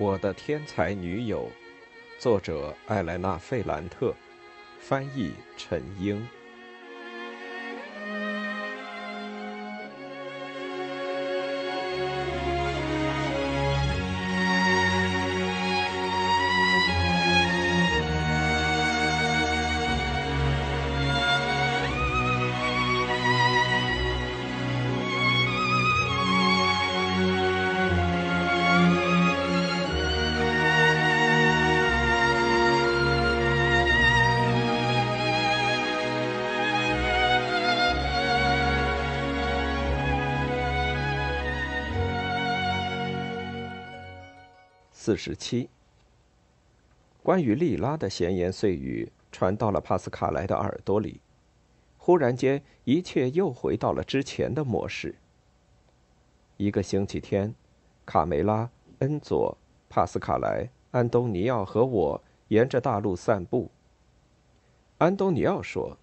我的天才女友，作者艾莱娜·费兰特，翻译陈英。十七。关于莉拉的闲言碎语传到了帕斯卡莱的耳朵里，忽然间，一切又回到了之前的模式。一个星期天，卡梅拉、恩佐、帕斯卡莱、安东尼奥和我沿着大路散步。安东尼奥说：“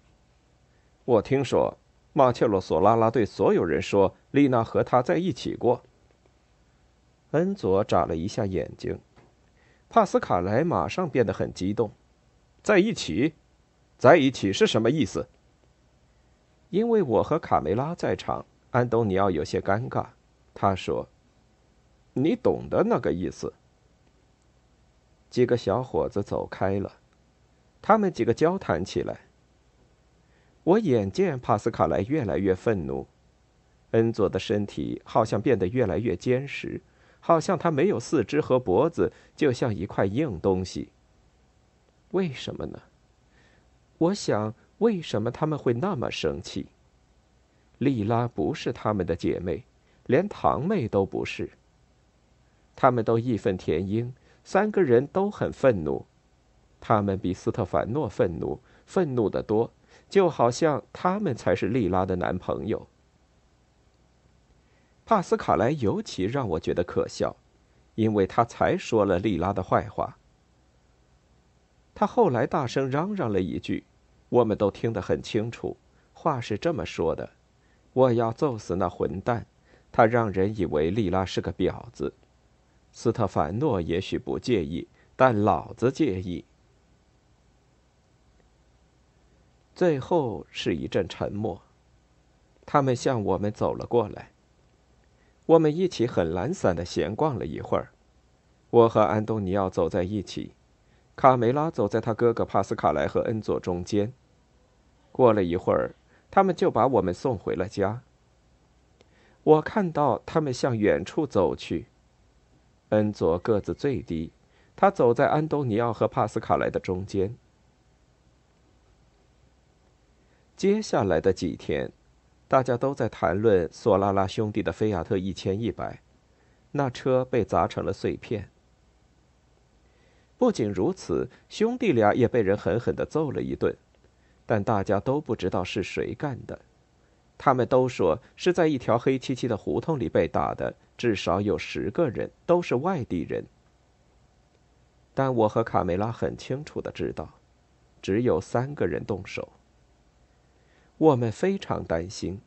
我听说，马切洛·索拉拉对所有人说，丽娜和他在一起过。”恩佐眨了一下眼睛，帕斯卡莱马上变得很激动。在一起，在一起是什么意思？因为我和卡梅拉在场，安东尼奥有些尴尬。他说：“你懂得那个意思。”几个小伙子走开了，他们几个交谈起来。我眼见帕斯卡莱越来越愤怒，恩佐的身体好像变得越来越坚实。好像他没有四肢和脖子，就像一块硬东西。为什么呢？我想，为什么他们会那么生气？莉拉不是他们的姐妹，连堂妹都不是。他们都义愤填膺，三个人都很愤怒。他们比斯特凡诺愤怒，愤怒的多，就好像他们才是莉拉的男朋友。帕斯卡莱尤其让我觉得可笑，因为他才说了莉拉的坏话。他后来大声嚷嚷了一句，我们都听得很清楚。话是这么说的：“我要揍死那混蛋！他让人以为莉拉是个婊子。”斯特凡诺也许不介意，但老子介意。最后是一阵沉默，他们向我们走了过来。我们一起很懒散的闲逛了一会儿，我和安东尼奥走在一起，卡梅拉走在他哥哥帕斯卡莱和恩佐中间。过了一会儿，他们就把我们送回了家。我看到他们向远处走去，恩佐个子最低，他走在安东尼奥和帕斯卡莱的中间。接下来的几天。大家都在谈论索拉拉兄弟的菲亚特一千一百，那车被砸成了碎片。不仅如此，兄弟俩也被人狠狠的揍了一顿，但大家都不知道是谁干的。他们都说是在一条黑漆漆的胡同里被打的，至少有十个人，都是外地人。但我和卡梅拉很清楚的知道，只有三个人动手。我们非常担心，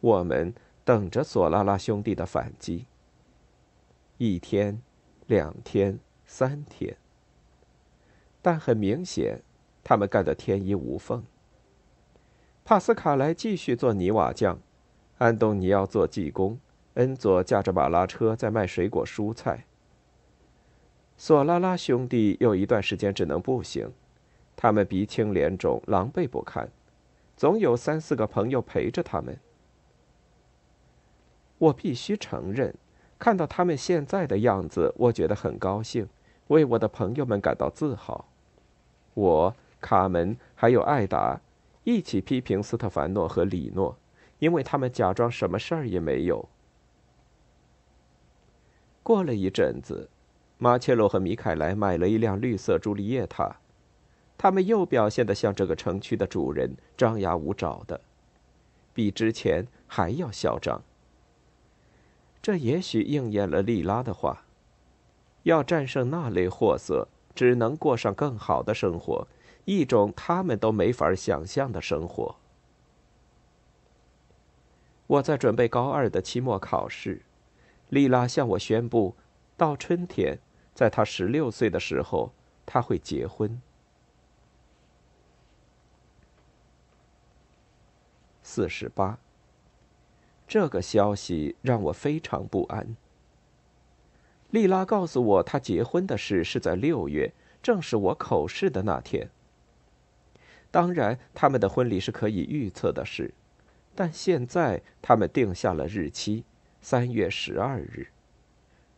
我们等着索拉拉兄弟的反击。一天，两天，三天，但很明显，他们干得天衣无缝。帕斯卡莱继续做泥瓦匠，安东尼奥做技工，恩佐驾着马拉车在卖水果蔬菜。索拉拉兄弟有一段时间只能步行，他们鼻青脸肿，狼狈不堪。总有三四个朋友陪着他们。我必须承认，看到他们现在的样子，我觉得很高兴，为我的朋友们感到自豪。我、卡门还有艾达一起批评斯特凡诺和里诺，因为他们假装什么事儿也没有。过了一阵子，马切洛和米凯莱买了一辆绿色朱丽叶塔。他们又表现得像这个城区的主人，张牙舞爪的，比之前还要嚣张。这也许应验了莉拉的话：要战胜那类货色，只能过上更好的生活，一种他们都没法想象的生活。我在准备高二的期末考试，莉拉向我宣布，到春天，在他十六岁的时候，他会结婚。四十八。这个消息让我非常不安。丽拉告诉我，她结婚的事是在六月，正是我口试的那天。当然，他们的婚礼是可以预测的事，但现在他们定下了日期，三月十二日。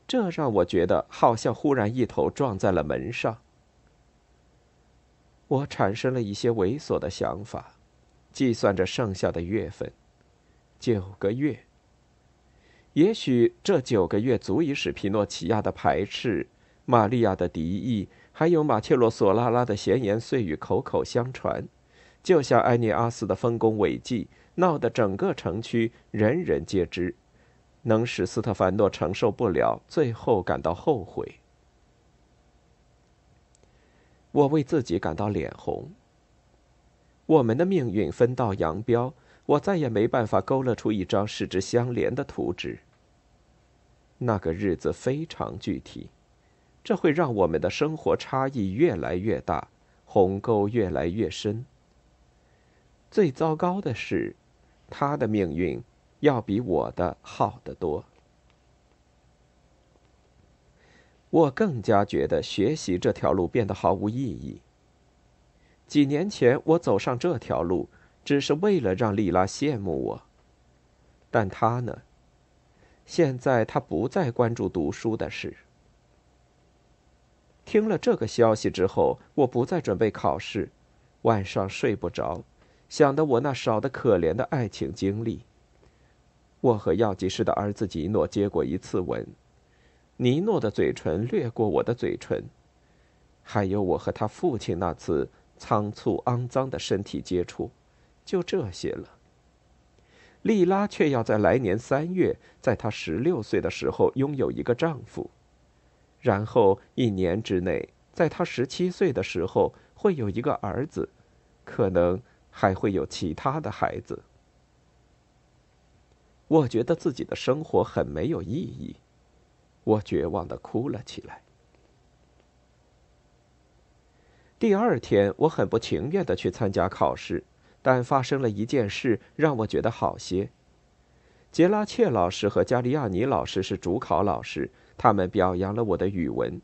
这让我觉得好像忽然一头撞在了门上。我产生了一些猥琐的想法，计算着剩下的月份。九个月，也许这九个月足以使皮诺奇亚的排斥、玛利亚的敌意，还有马切洛索拉拉的闲言碎语口口相传，就像埃涅阿斯的丰功伟绩，闹得整个城区人人皆知，能使斯特凡诺承受不了，最后感到后悔。我为自己感到脸红。我们的命运分道扬镳。我再也没办法勾勒出一张使之相连的图纸。那个日子非常具体，这会让我们的生活差异越来越大，鸿沟越来越深。最糟糕的是，他的命运要比我的好得多。我更加觉得学习这条路变得毫无意义。几年前，我走上这条路。只是为了让丽拉羡慕我，但他呢？现在他不再关注读书的事。听了这个消息之后，我不再准备考试，晚上睡不着，想的我那少得可怜的爱情经历。我和药剂师的儿子吉诺接过一次吻，尼诺的嘴唇掠过我的嘴唇，还有我和他父亲那次仓促肮脏的身体接触。就这些了。莉拉却要在来年三月，在她十六岁的时候拥有一个丈夫，然后一年之内，在她十七岁的时候会有一个儿子，可能还会有其他的孩子。我觉得自己的生活很没有意义，我绝望的哭了起来。第二天，我很不情愿的去参加考试。但发生了一件事，让我觉得好些。杰拉切老师和加利亚尼老师是主考老师，他们表扬了我的语文，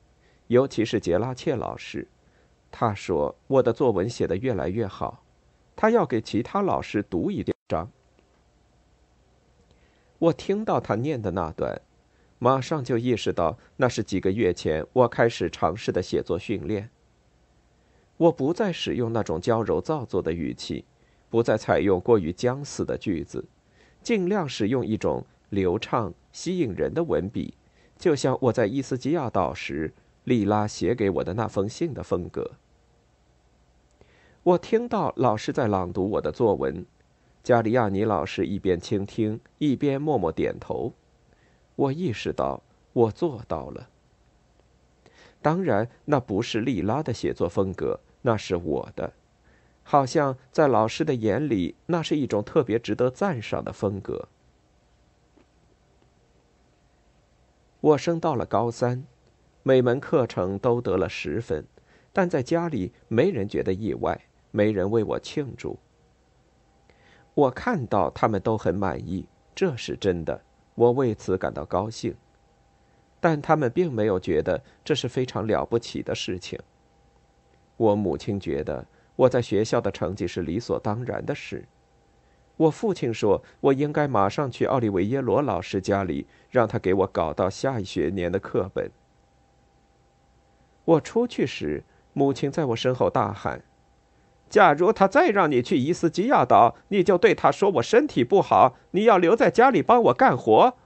尤其是杰拉切老师。他说我的作文写得越来越好，他要给其他老师读一章。我听到他念的那段，马上就意识到那是几个月前我开始尝试的写作训练。我不再使用那种娇柔造作的语气。不再采用过于僵死的句子，尽量使用一种流畅、吸引人的文笔，就像我在伊斯基亚岛时，莉拉写给我的那封信的风格。我听到老师在朗读我的作文，加里亚尼老师一边倾听一边默默点头。我意识到我做到了。当然，那不是莉拉的写作风格，那是我的。好像在老师的眼里，那是一种特别值得赞赏的风格。我升到了高三，每门课程都得了十分，但在家里没人觉得意外，没人为我庆祝。我看到他们都很满意，这是真的，我为此感到高兴。但他们并没有觉得这是非常了不起的事情。我母亲觉得。我在学校的成绩是理所当然的事。我父亲说，我应该马上去奥利维耶罗老师家里，让他给我搞到下一学年的课本。我出去时，母亲在我身后大喊：“假如他再让你去伊斯基亚岛，你就对他说我身体不好，你要留在家里帮我干活。”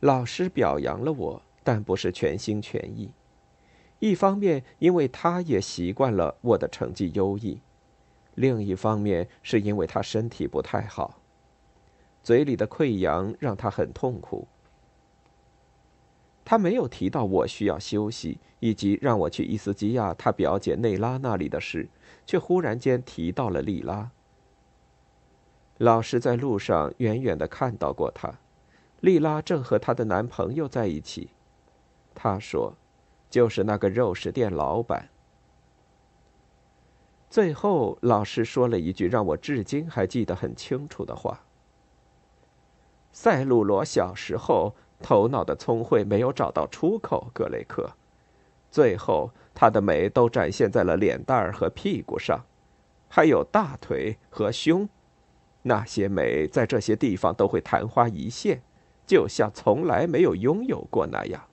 老师表扬了我，但不是全心全意。一方面，因为他也习惯了我的成绩优异；另一方面，是因为他身体不太好，嘴里的溃疡让他很痛苦。他没有提到我需要休息，以及让我去伊斯基亚他表姐内拉那里的事，却忽然间提到了莉拉。老师在路上远远的看到过他，丽拉正和她的男朋友在一起。他说：“就是那个肉食店老板。”最后，老师说了一句让我至今还记得很清楚的话：“塞鲁罗小时候头脑的聪慧没有找到出口，格雷克，最后他的美都展现在了脸蛋儿和屁股上，还有大腿和胸。”那些美在这些地方都会昙花一现，就像从来没有拥有过那样。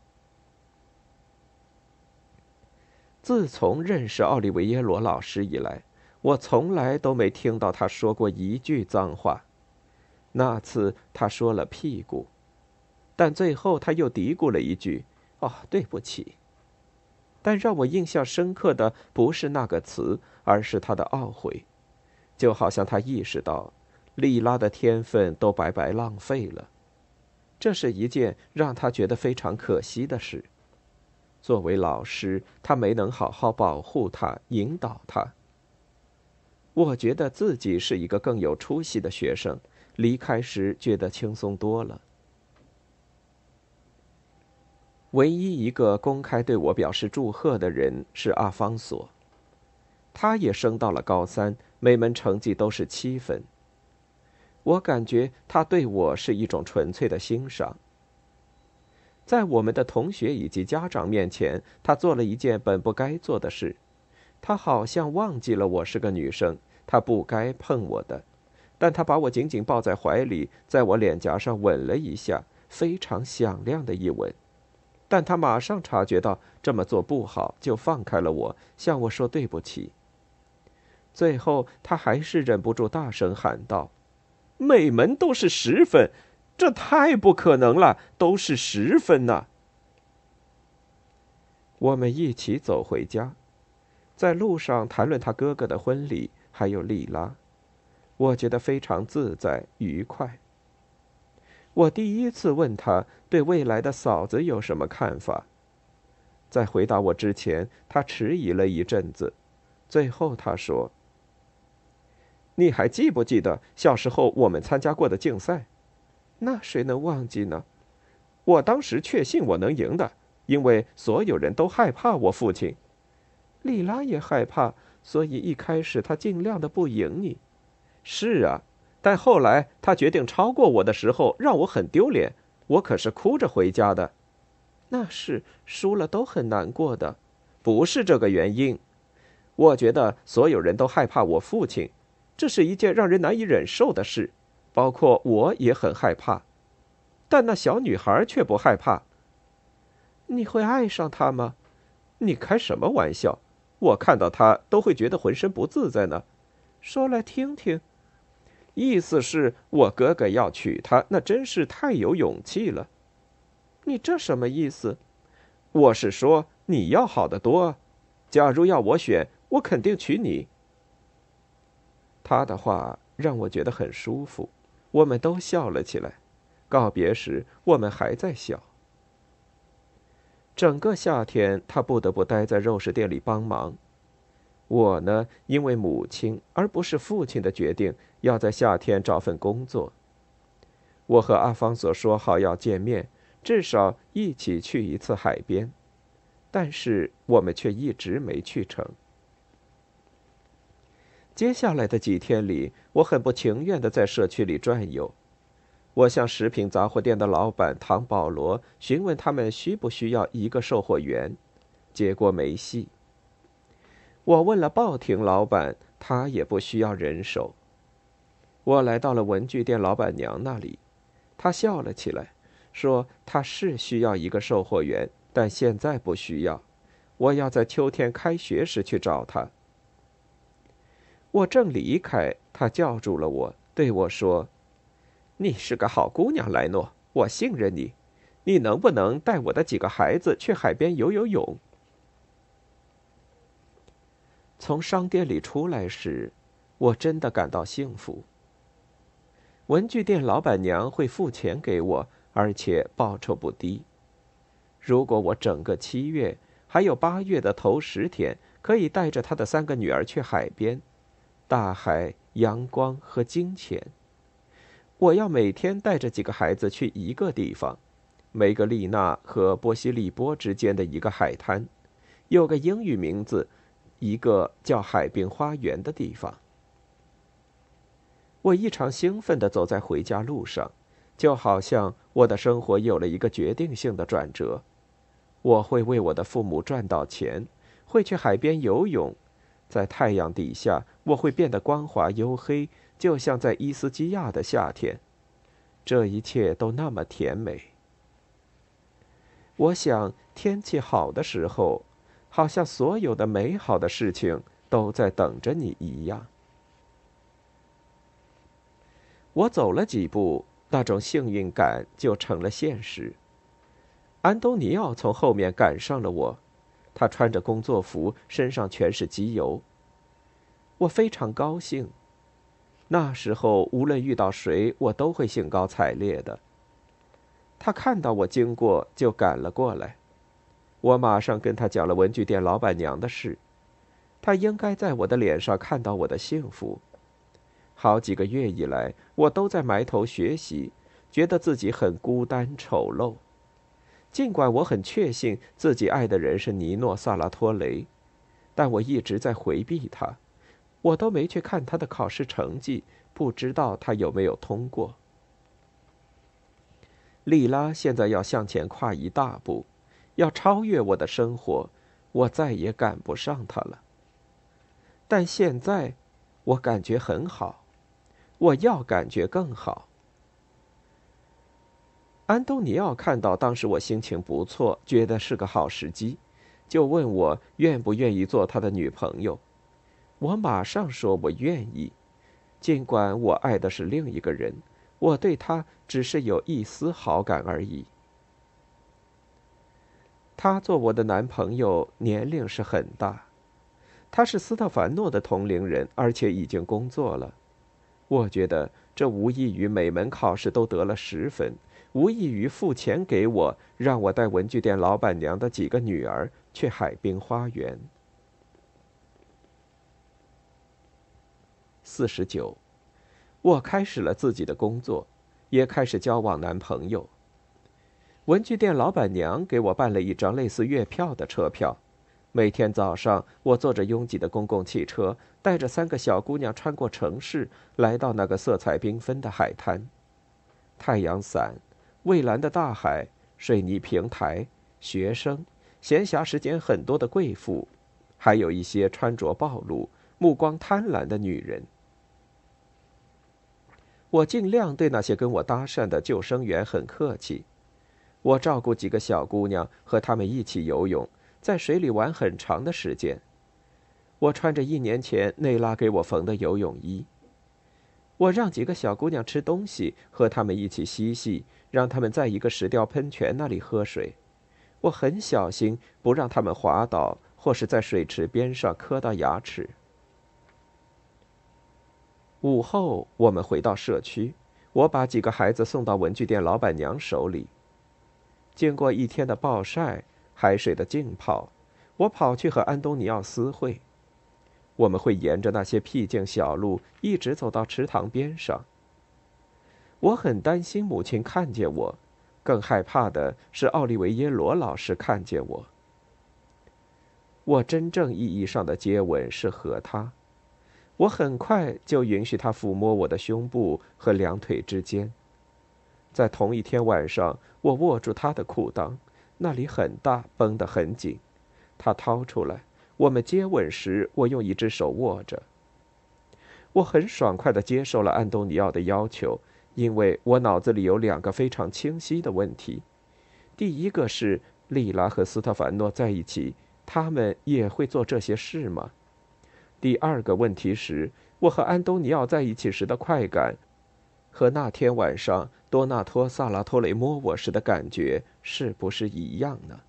自从认识奥利维耶罗老师以来，我从来都没听到他说过一句脏话。那次他说了屁股，但最后他又嘀咕了一句：“哦，对不起。”但让我印象深刻的不是那个词，而是他的懊悔，就好像他意识到。莉拉的天分都白白浪费了，这是一件让他觉得非常可惜的事。作为老师，他没能好好保护他、引导他。我觉得自己是一个更有出息的学生，离开时觉得轻松多了。唯一一个公开对我表示祝贺的人是阿方索，他也升到了高三，每门成绩都是七分。我感觉他对我是一种纯粹的欣赏。在我们的同学以及家长面前，他做了一件本不该做的事。他好像忘记了我是个女生，他不该碰我的。但他把我紧紧抱在怀里，在我脸颊上吻了一下，非常响亮的一吻。但他马上察觉到这么做不好，就放开了我，向我说对不起。最后，他还是忍不住大声喊道。每门都是十分，这太不可能了！都是十分呢。我们一起走回家，在路上谈论他哥哥的婚礼，还有莉拉，我觉得非常自在愉快。我第一次问他对未来的嫂子有什么看法，在回答我之前，他迟疑了一阵子，最后他说。你还记不记得小时候我们参加过的竞赛？那谁能忘记呢？我当时确信我能赢的，因为所有人都害怕我父亲。莉拉也害怕，所以一开始她尽量的不赢你。是啊，但后来他决定超过我的时候，让我很丢脸。我可是哭着回家的。那是输了都很难过的，不是这个原因。我觉得所有人都害怕我父亲。这是一件让人难以忍受的事，包括我也很害怕，但那小女孩却不害怕。你会爱上她吗？你开什么玩笑？我看到她都会觉得浑身不自在呢。说来听听。意思是我哥哥要娶她，那真是太有勇气了。你这什么意思？我是说你要好得多。假如要我选，我肯定娶你。他的话让我觉得很舒服，我们都笑了起来。告别时，我们还在笑。整个夏天，他不得不待在肉食店里帮忙。我呢，因为母亲而不是父亲的决定，要在夏天找份工作。我和阿方索说好要见面，至少一起去一次海边，但是我们却一直没去成。接下来的几天里，我很不情愿地在社区里转悠。我向食品杂货店的老板唐保罗询问他们需不需要一个售货员，结果没戏。我问了报亭老板，他也不需要人手。我来到了文具店老板娘那里，她笑了起来，说：“她是需要一个售货员，但现在不需要。我要在秋天开学时去找她。”我正离开，他叫住了我，对我说：“你是个好姑娘，莱诺，我信任你。你能不能带我的几个孩子去海边游游泳？”从商店里出来时，我真的感到幸福。文具店老板娘会付钱给我，而且报酬不低。如果我整个七月还有八月的头十天可以带着他的三个女儿去海边，大海、阳光和金钱，我要每天带着几个孩子去一个地方，梅格丽娜和波西利波之间的一个海滩，有个英语名字，一个叫海滨花园的地方。我异常兴奋地走在回家路上，就好像我的生活有了一个决定性的转折。我会为我的父母赚到钱，会去海边游泳，在太阳底下，我会变得光滑黝黑，就像在伊斯基亚的夏天。这一切都那么甜美。我想，天气好的时候，好像所有的美好的事情都在等着你一样。我走了几步，那种幸运感就成了现实。安东尼奥从后面赶上了我，他穿着工作服，身上全是机油。我非常高兴。那时候，无论遇到谁，我都会兴高采烈的。他看到我经过，就赶了过来。我马上跟他讲了文具店老板娘的事。他应该在我的脸上看到我的幸福。好几个月以来，我都在埋头学习，觉得自己很孤单丑陋。尽管我很确信自己爱的人是尼诺·萨拉托雷，但我一直在回避他。我都没去看他的考试成绩，不知道他有没有通过。莉拉现在要向前跨一大步，要超越我的生活，我再也赶不上他了。但现在，我感觉很好。我要感觉更好。安东尼奥看到当时我心情不错，觉得是个好时机，就问我愿不愿意做他的女朋友。我马上说我愿意，尽管我爱的是另一个人，我对他只是有一丝好感而已。他做我的男朋友年龄是很大，他是斯特凡诺的同龄人，而且已经工作了。我觉得这无异于每门考试都得了十分，无异于付钱给我，让我带文具店老板娘的几个女儿去海滨花园。四十九，我开始了自己的工作，也开始交往男朋友。文具店老板娘给我办了一张类似月票的车票。每天早上，我坐着拥挤的公共汽车，带着三个小姑娘穿过城市，来到那个色彩缤纷的海滩。太阳伞、蔚蓝的大海、水泥平台、学生、闲暇时间很多的贵妇，还有一些穿着暴露、目光贪婪的女人。我尽量对那些跟我搭讪的救生员很客气。我照顾几个小姑娘，和她们一起游泳。在水里玩很长的时间。我穿着一年前内拉给我缝的游泳衣。我让几个小姑娘吃东西，和她们一起嬉戏，让她们在一个石雕喷泉那里喝水。我很小心，不让她们滑倒，或是在水池边上磕到牙齿。午后，我们回到社区，我把几个孩子送到文具店老板娘手里。经过一天的暴晒。海水的浸泡，我跑去和安东尼奥私会。我们会沿着那些僻静小路一直走到池塘边上。我很担心母亲看见我，更害怕的是奥利维耶罗老师看见我。我真正意义上的接吻是和他。我很快就允许他抚摸我的胸部和两腿之间。在同一天晚上，我握住他的裤裆。那里很大，绷得很紧。他掏出来。我们接吻时，我用一只手握着。我很爽快地接受了安东尼奥的要求，因为我脑子里有两个非常清晰的问题：第一个是莉拉和斯特凡诺在一起，他们也会做这些事吗？第二个问题是，我和安东尼奥在一起时的快感。和那天晚上多纳托·萨拉托雷摸我时的感觉是不是一样呢？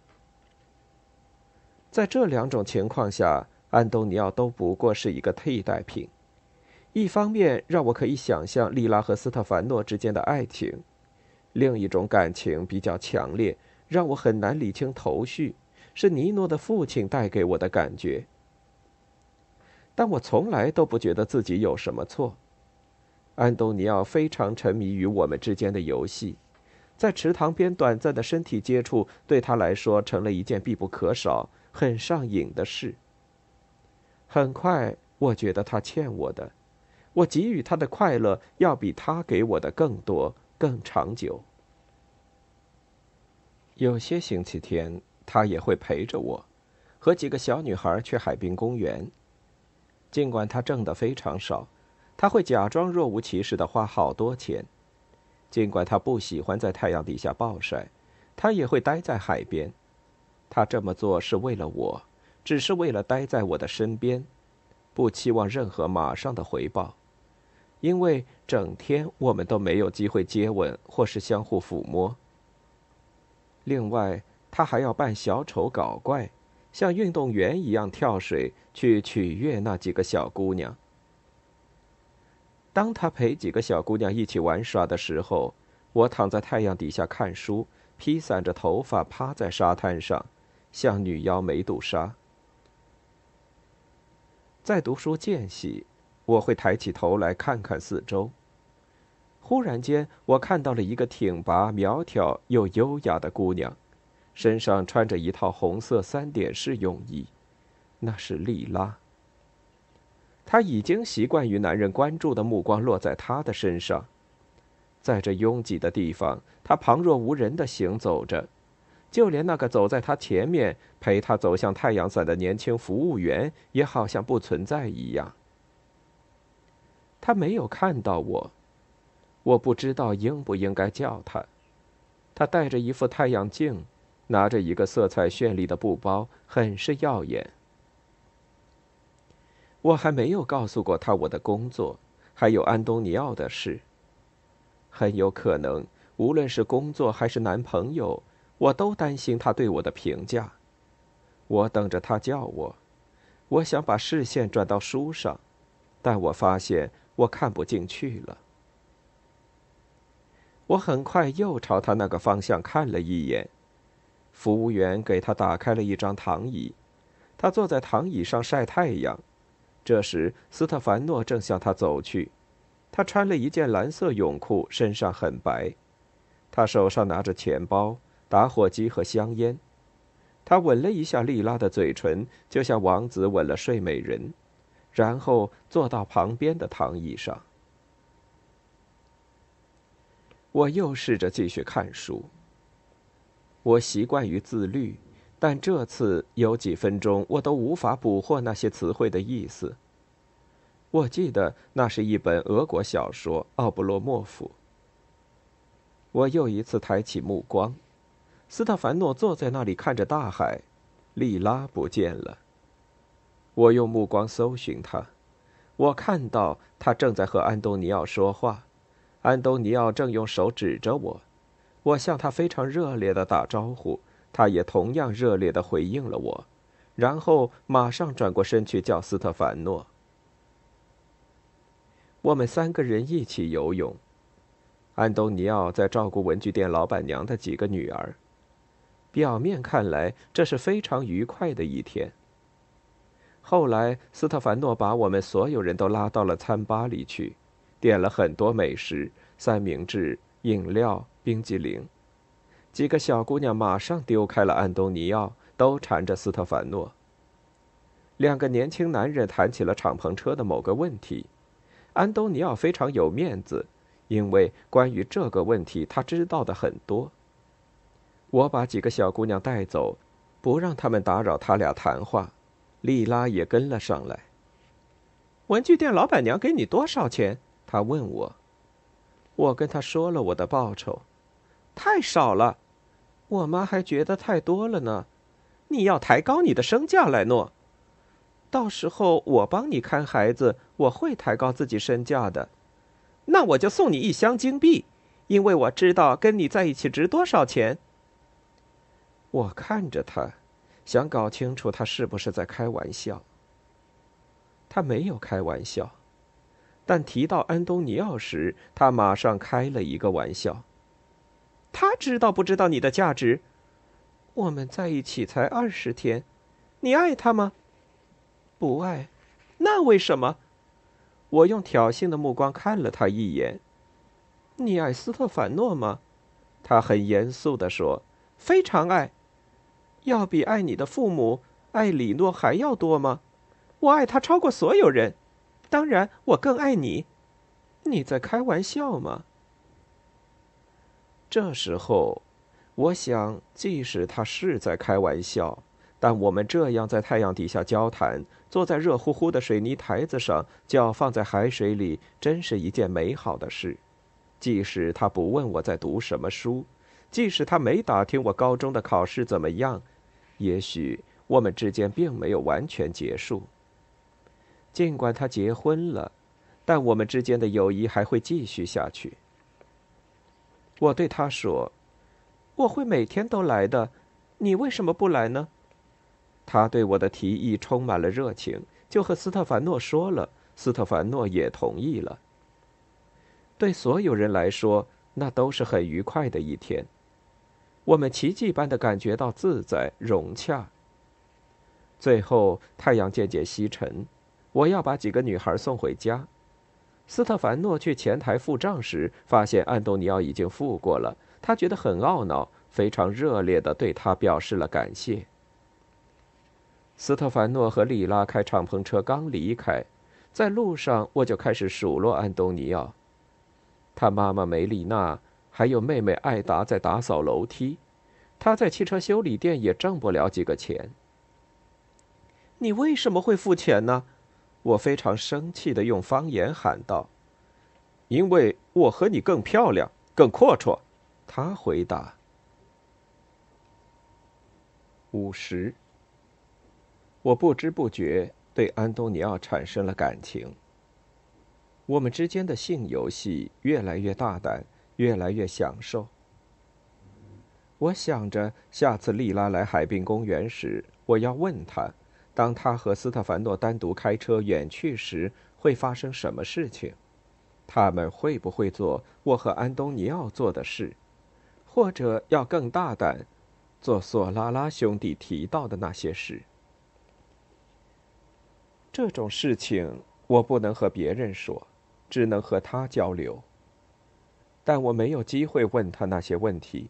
在这两种情况下，安东尼奥都不过是一个替代品。一方面让我可以想象莉拉和斯特凡诺之间的爱情；另一种感情比较强烈，让我很难理清头绪，是尼诺的父亲带给我的感觉。但我从来都不觉得自己有什么错。安东尼奥非常沉迷于我们之间的游戏，在池塘边短暂的身体接触对他来说成了一件必不可少、很上瘾的事。很快，我觉得他欠我的，我给予他的快乐要比他给我的更多、更长久。有些星期天，他也会陪着我，和几个小女孩去海滨公园。尽管他挣得非常少，他会假装若无其事的花好多钱。尽管他不喜欢在太阳底下暴晒，他也会待在海边。他这么做是为了我，只是为了待在我的身边，不期望任何马上的回报，因为整天我们都没有机会接吻或是相互抚摸。另外，他还要扮小丑搞怪，像运动员一样跳水去取悦那几个小姑娘。当他陪几个小姑娘一起玩耍的时候，我躺在太阳底下看书，披散着头发趴在沙滩上，像女妖梅杜莎。在读书间隙，我会抬起头来看看四周。忽然间，我看到了一个挺拔、苗条又优雅的姑娘，身上穿着一套红色三点式泳衣，那是莉拉。她已经习惯于男人关注的目光落在她的身上，在这拥挤的地方，她旁若无人的行走着，就连那个走在她前面陪她走向太阳伞的年轻服务员也好像不存在一样。他没有看到我。我不知道应不应该叫他。他戴着一副太阳镜，拿着一个色彩绚丽的布包，很是耀眼。我还没有告诉过他我的工作，还有安东尼奥的事。很有可能，无论是工作还是男朋友，我都担心他对我的评价。我等着他叫我，我想把视线转到书上，但我发现我看不进去了。我很快又朝他那个方向看了一眼，服务员给他打开了一张躺椅，他坐在躺椅上晒太阳。这时，斯特凡诺正向他走去，他穿了一件蓝色泳裤，身上很白，他手上拿着钱包、打火机和香烟。他吻了一下莉拉的嘴唇，就像王子吻了睡美人，然后坐到旁边的躺椅上。我又试着继续看书。我习惯于自律，但这次有几分钟我都无法捕获那些词汇的意思。我记得那是一本俄国小说《奥布洛莫夫》。我又一次抬起目光，斯特凡诺坐在那里看着大海，莉拉不见了。我用目光搜寻他，我看到他正在和安东尼奥说话。安东尼奥正用手指着我，我向他非常热烈的打招呼，他也同样热烈的回应了我，然后马上转过身去叫斯特凡诺。我们三个人一起游泳，安东尼奥在照顾文具店老板娘的几个女儿，表面看来这是非常愉快的一天。后来，斯特凡诺把我们所有人都拉到了餐吧里去。点了很多美食，三明治、饮料、冰激凌。几个小姑娘马上丢开了安东尼奥，都缠着斯特凡诺。两个年轻男人谈起了敞篷车的某个问题，安东尼奥非常有面子，因为关于这个问题他知道的很多。我把几个小姑娘带走，不让他们打扰他俩谈话。莉拉也跟了上来。文具店老板娘给你多少钱？他问我，我跟他说了我的报酬，太少了，我妈还觉得太多了呢。你要抬高你的身价，莱诺。到时候我帮你看孩子，我会抬高自己身价的。那我就送你一箱金币，因为我知道跟你在一起值多少钱。我看着他，想搞清楚他是不是在开玩笑。他没有开玩笑。但提到安东尼奥时，他马上开了一个玩笑。他知道不知道你的价值？我们在一起才二十天，你爱他吗？不爱，那为什么？我用挑衅的目光看了他一眼。“你爱斯特凡诺吗？”他很严肃地说，“非常爱，要比爱你的父母、爱李诺还要多吗？我爱他超过所有人，当然，我更爱你。你在开玩笑吗？”这时候，我想，即使他是在开玩笑。但我们这样在太阳底下交谈，坐在热乎乎的水泥台子上，脚放在海水里，真是一件美好的事。即使他不问我在读什么书，即使他没打听我高中的考试怎么样，也许我们之间并没有完全结束。尽管他结婚了，但我们之间的友谊还会继续下去。我对他说：“我会每天都来的，你为什么不来呢？”他对我的提议充满了热情，就和斯特凡诺说了。斯特凡诺也同意了。对所有人来说，那都是很愉快的一天。我们奇迹般的感觉到自在融洽。最后，太阳渐渐西沉，我要把几个女孩送回家。斯特凡诺去前台付账时，发现安东尼奥已经付过了。他觉得很懊恼，非常热烈的对他表示了感谢。斯特凡诺和莉拉开敞篷车刚离开，在路上我就开始数落安东尼奥。他妈妈梅丽娜还有妹妹艾达在打扫楼梯，她在汽车修理店也挣不了几个钱。你为什么会付钱呢？我非常生气的用方言喊道：“因为我和你更漂亮，更阔绰。”他回答。五十。我不知不觉对安东尼奥产生了感情。我们之间的性游戏越来越大胆，越来越享受。我想着下次丽拉来海滨公园时，我要问她，当她和斯特凡诺单独开车远去时会发生什么事情？他们会不会做我和安东尼奥做的事，或者要更大胆，做索拉拉兄弟提到的那些事？这种事情我不能和别人说，只能和他交流。但我没有机会问他那些问题，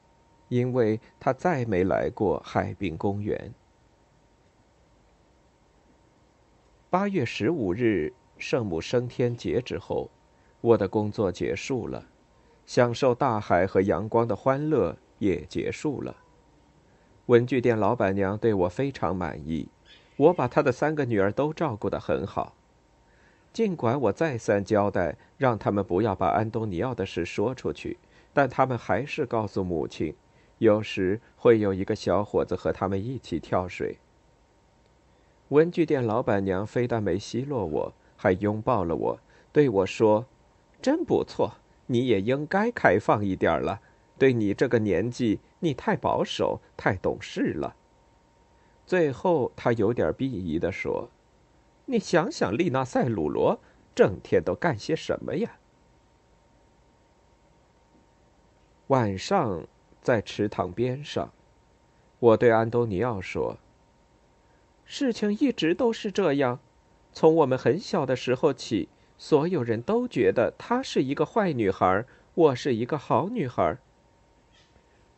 因为他再没来过海滨公园。八月十五日圣母升天节之后，我的工作结束了，享受大海和阳光的欢乐也结束了。文具店老板娘对我非常满意。我把她的三个女儿都照顾得很好，尽管我再三交代让他们不要把安东尼奥的事说出去，但他们还是告诉母亲，有时会有一个小伙子和他们一起跳水。文具店老板娘非但没奚落我，还拥抱了我，对我说：“真不错，你也应该开放一点了。对你这个年纪，你太保守，太懂事了。”最后，他有点鄙夷地说：“你想想，丽娜·塞鲁罗整天都干些什么呀？”晚上，在池塘边上，我对安东尼奥说：“事情一直都是这样，从我们很小的时候起，所有人都觉得她是一个坏女孩，我是一个好女孩。”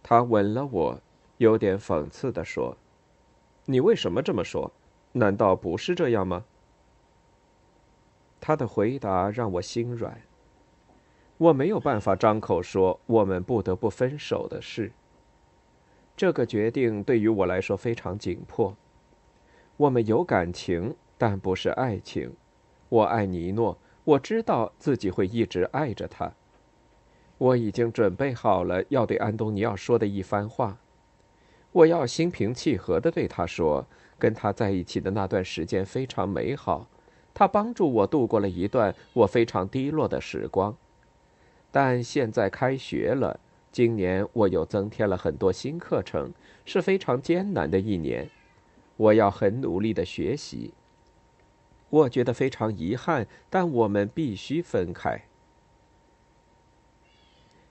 他吻了我，有点讽刺地说。你为什么这么说？难道不是这样吗？他的回答让我心软。我没有办法张口说我们不得不分手的事。这个决定对于我来说非常紧迫。我们有感情，但不是爱情。我爱尼诺，我知道自己会一直爱着他。我已经准备好了要对安东尼奥说的一番话。我要心平气和地对他说：“跟他在一起的那段时间非常美好，他帮助我度过了一段我非常低落的时光。但现在开学了，今年我又增添了很多新课程，是非常艰难的一年。我要很努力地学习。我觉得非常遗憾，但我们必须分开。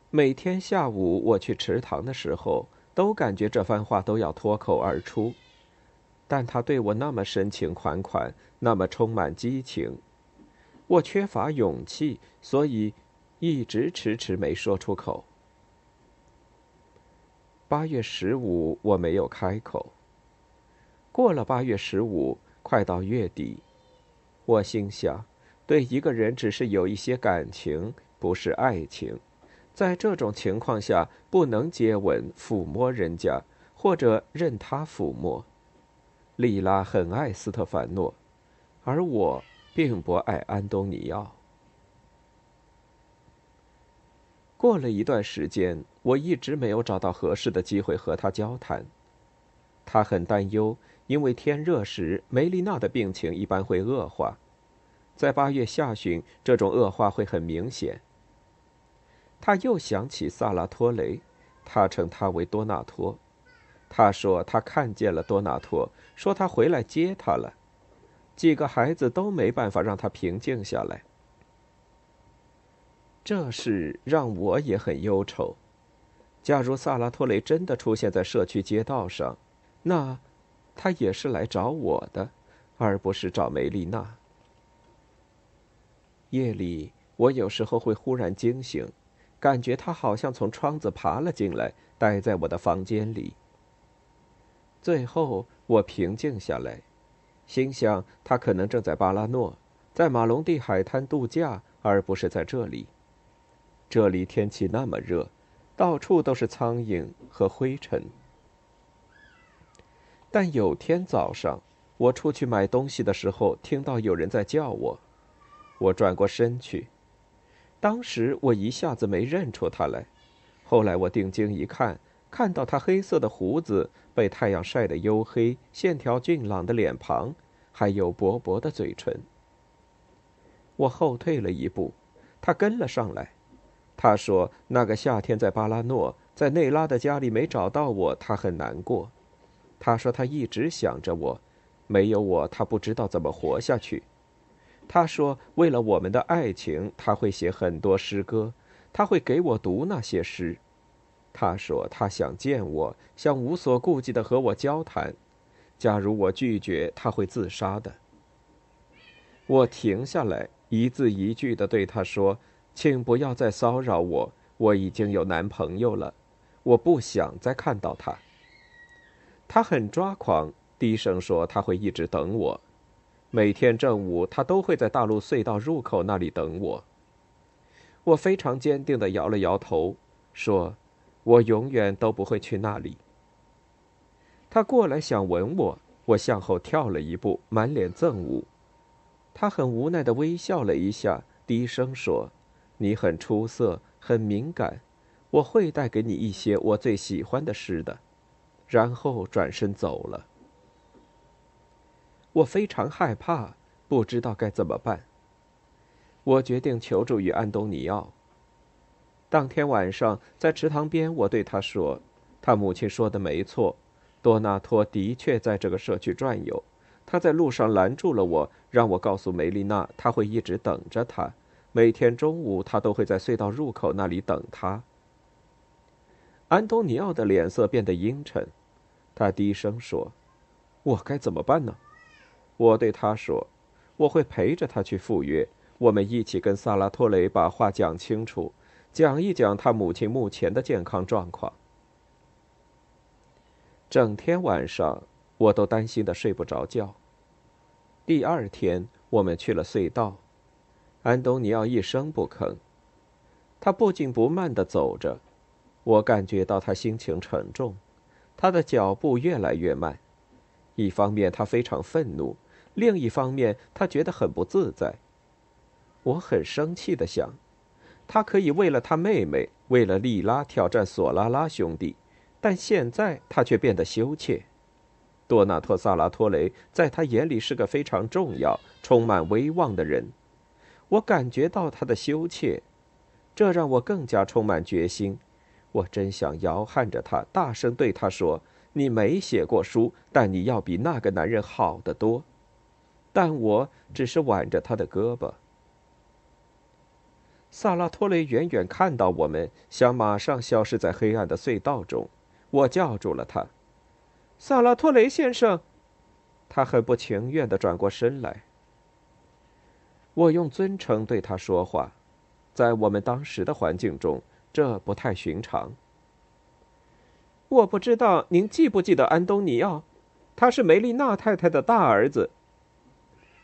每天下午我去池塘的时候。”都感觉这番话都要脱口而出，但他对我那么深情款款，那么充满激情，我缺乏勇气，所以一直迟迟没说出口。八月十五，我没有开口。过了八月十五，快到月底，我心想，对一个人只是有一些感情，不是爱情，在这种情况下，不能接吻、抚摸人家，或者任他抚摸。莉拉很爱斯特凡诺，而我并不爱安东尼奥。过了一段时间，我一直没有找到合适的机会和他交谈。他很担忧，因为天热时梅丽娜的病情一般会恶化，在八月下旬，这种恶化会很明显。他又想起萨拉托雷，他称他为多纳托。他说他看见了多纳托，说他回来接他了。几个孩子都没办法让他平静下来。这事让我也很忧愁。假如萨拉托雷真的出现在社区街道上，那他也是来找我的，而不是找梅丽娜。夜里，我有时候会忽然惊醒，感觉他好像从窗子爬了进来，待在我的房间里。最后，我平静下来，心想他可能正在巴拉诺，在马龙蒂海滩度假，而不是在这里。这里天气那么热，到处都是苍蝇和灰尘。但有天早上，我出去买东西的时候，听到有人在叫我，我转过身去，当时我一下子没认出他来，后来我定睛一看。看到他黑色的胡子被太阳晒得黝黑，线条俊朗的脸庞，还有薄薄的嘴唇。我后退了一步，他跟了上来。他说：“那个夏天在巴拉诺，在内拉的家里没找到我，他很难过。他说他一直想着我，没有我他不知道怎么活下去。他说为了我们的爱情，他会写很多诗歌，他会给我读那些诗。”他说：“他想见我，想无所顾忌的和我交谈。假如我拒绝，他会自杀的。”我停下来，一字一句的对他说：“请不要再骚扰我，我已经有男朋友了，我不想再看到他。”他很抓狂，低声说：“他会一直等我，每天正午他都会在大陆隧道入口那里等我。”我非常坚定的摇了摇头，说。我永远都不会去那里。他过来想吻我，我向后跳了一步，满脸憎恶。他很无奈的微笑了一下，低声说：“你很出色，很敏感，我会带给你一些我最喜欢的诗的。”然后转身走了。我非常害怕，不知道该怎么办。我决定求助于安东尼奥。当天晚上，在池塘边，我对他说：“他母亲说的没错，多纳托的确在这个社区转悠。他在路上拦住了我，让我告诉梅丽娜，他会一直等着他。每天中午，他都会在隧道入口那里等他。”安东尼奥的脸色变得阴沉，他低声说：“我该怎么办呢？”我对他说：“我会陪着他去赴约，我们一起跟萨拉托雷把话讲清楚。”讲一讲他母亲目前的健康状况。整天晚上我都担心的睡不着觉。第二天我们去了隧道，安东尼奥一声不吭，他不紧不慢的走着，我感觉到他心情沉重，他的脚步越来越慢。一方面他非常愤怒，另一方面他觉得很不自在。我很生气的想。他可以为了他妹妹，为了莉拉挑战索拉拉兄弟，但现在他却变得羞怯。多纳托·萨拉托雷在他眼里是个非常重要、充满威望的人。我感觉到他的羞怯，这让我更加充满决心。我真想摇撼着他，大声对他说：“你没写过书，但你要比那个男人好得多。”但我只是挽着他的胳膊。萨拉托雷远远看到我们，想马上消失在黑暗的隧道中。我叫住了他：“萨拉托雷先生。”他很不情愿地转过身来。我用尊称对他说话，在我们当时的环境中，这不太寻常。我不知道您记不记得安东尼奥，他是梅丽娜太太的大儿子。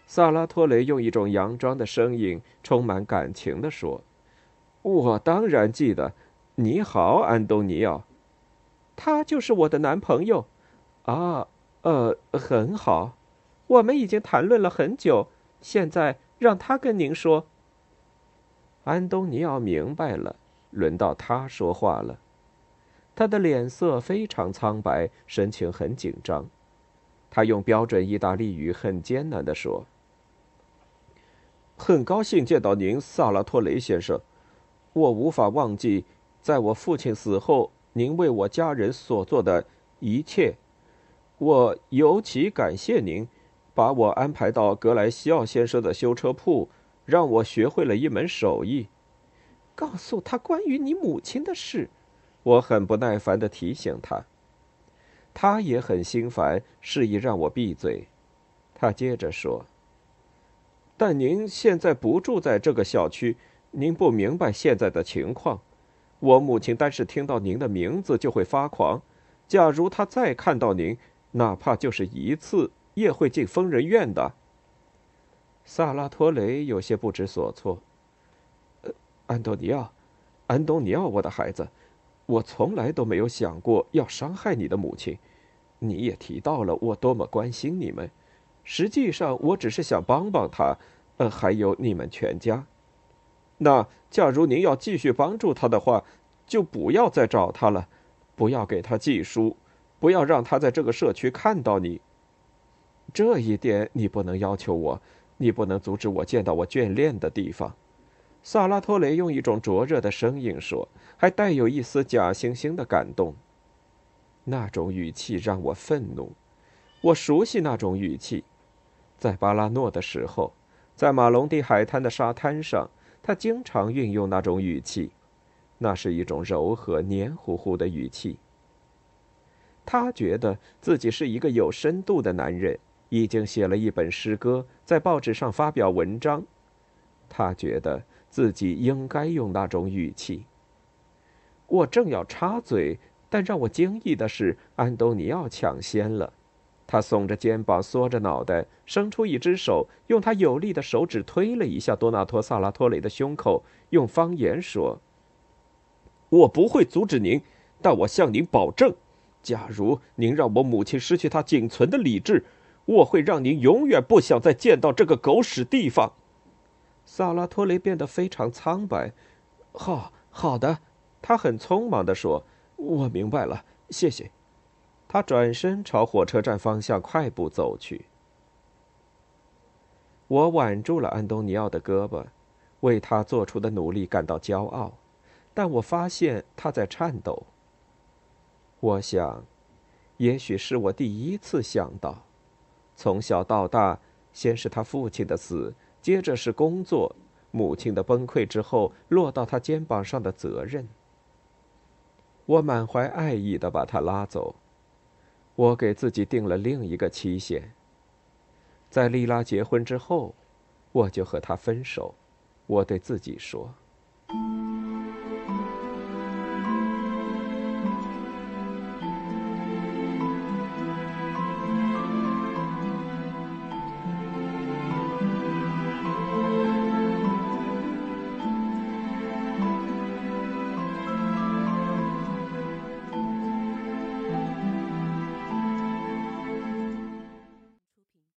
萨拉托雷用一种佯装的声音，充满感情地说：“我当然记得。你好，安东尼奥，他就是我的男朋友。啊，呃，很好，我们已经谈论了很久。现在让他跟您说。”安东尼奥明白了，轮到他说话了。他的脸色非常苍白，神情很紧张。他用标准意大利语很艰难地说。很高兴见到您，萨拉托雷先生。我无法忘记，在我父亲死后，您为我家人所做的一切。我尤其感谢您，把我安排到格莱西奥先生的修车铺，让我学会了一门手艺。告诉他关于你母亲的事，我很不耐烦地提醒他。他也很心烦，示意让我闭嘴。他接着说。但您现在不住在这个小区，您不明白现在的情况。我母亲单是听到您的名字就会发狂，假如她再看到您，哪怕就是一次，也会进疯人院的。萨拉托雷有些不知所措。呃，安东尼奥，安东尼奥，我的孩子，我从来都没有想过要伤害你的母亲。你也提到了我多么关心你们。实际上，我只是想帮帮他，呃，还有你们全家。那假如您要继续帮助他的话，就不要再找他了，不要给他寄书，不要让他在这个社区看到你。这一点你不能要求我，你不能阻止我见到我眷恋的地方。”萨拉托雷用一种灼热的声音说，还带有一丝假惺惺的感动。那种语气让我愤怒，我熟悉那种语气。在巴拉诺的时候，在马龙蒂海滩的沙滩上，他经常运用那种语气，那是一种柔和、黏糊糊的语气。他觉得自己是一个有深度的男人，已经写了一本诗歌，在报纸上发表文章。他觉得自己应该用那种语气。我正要插嘴，但让我惊异的是，安东尼奥抢先了。他耸着肩膀，缩着脑袋，伸出一只手，用他有力的手指推了一下多纳托·萨拉托雷的胸口，用方言说：“我不会阻止您，但我向您保证，假如您让我母亲失去她仅存的理智，我会让您永远不想再见到这个狗屎地方。”萨拉托雷变得非常苍白。“好，好的。”他很匆忙地说，“我明白了，谢谢。”他转身朝火车站方向快步走去。我挽住了安东尼奥的胳膊，为他做出的努力感到骄傲，但我发现他在颤抖。我想，也许是我第一次想到，从小到大，先是他父亲的死，接着是工作，母亲的崩溃之后落到他肩膀上的责任。我满怀爱意的把他拉走。我给自己定了另一个期限。在莉拉结婚之后，我就和她分手。我对自己说。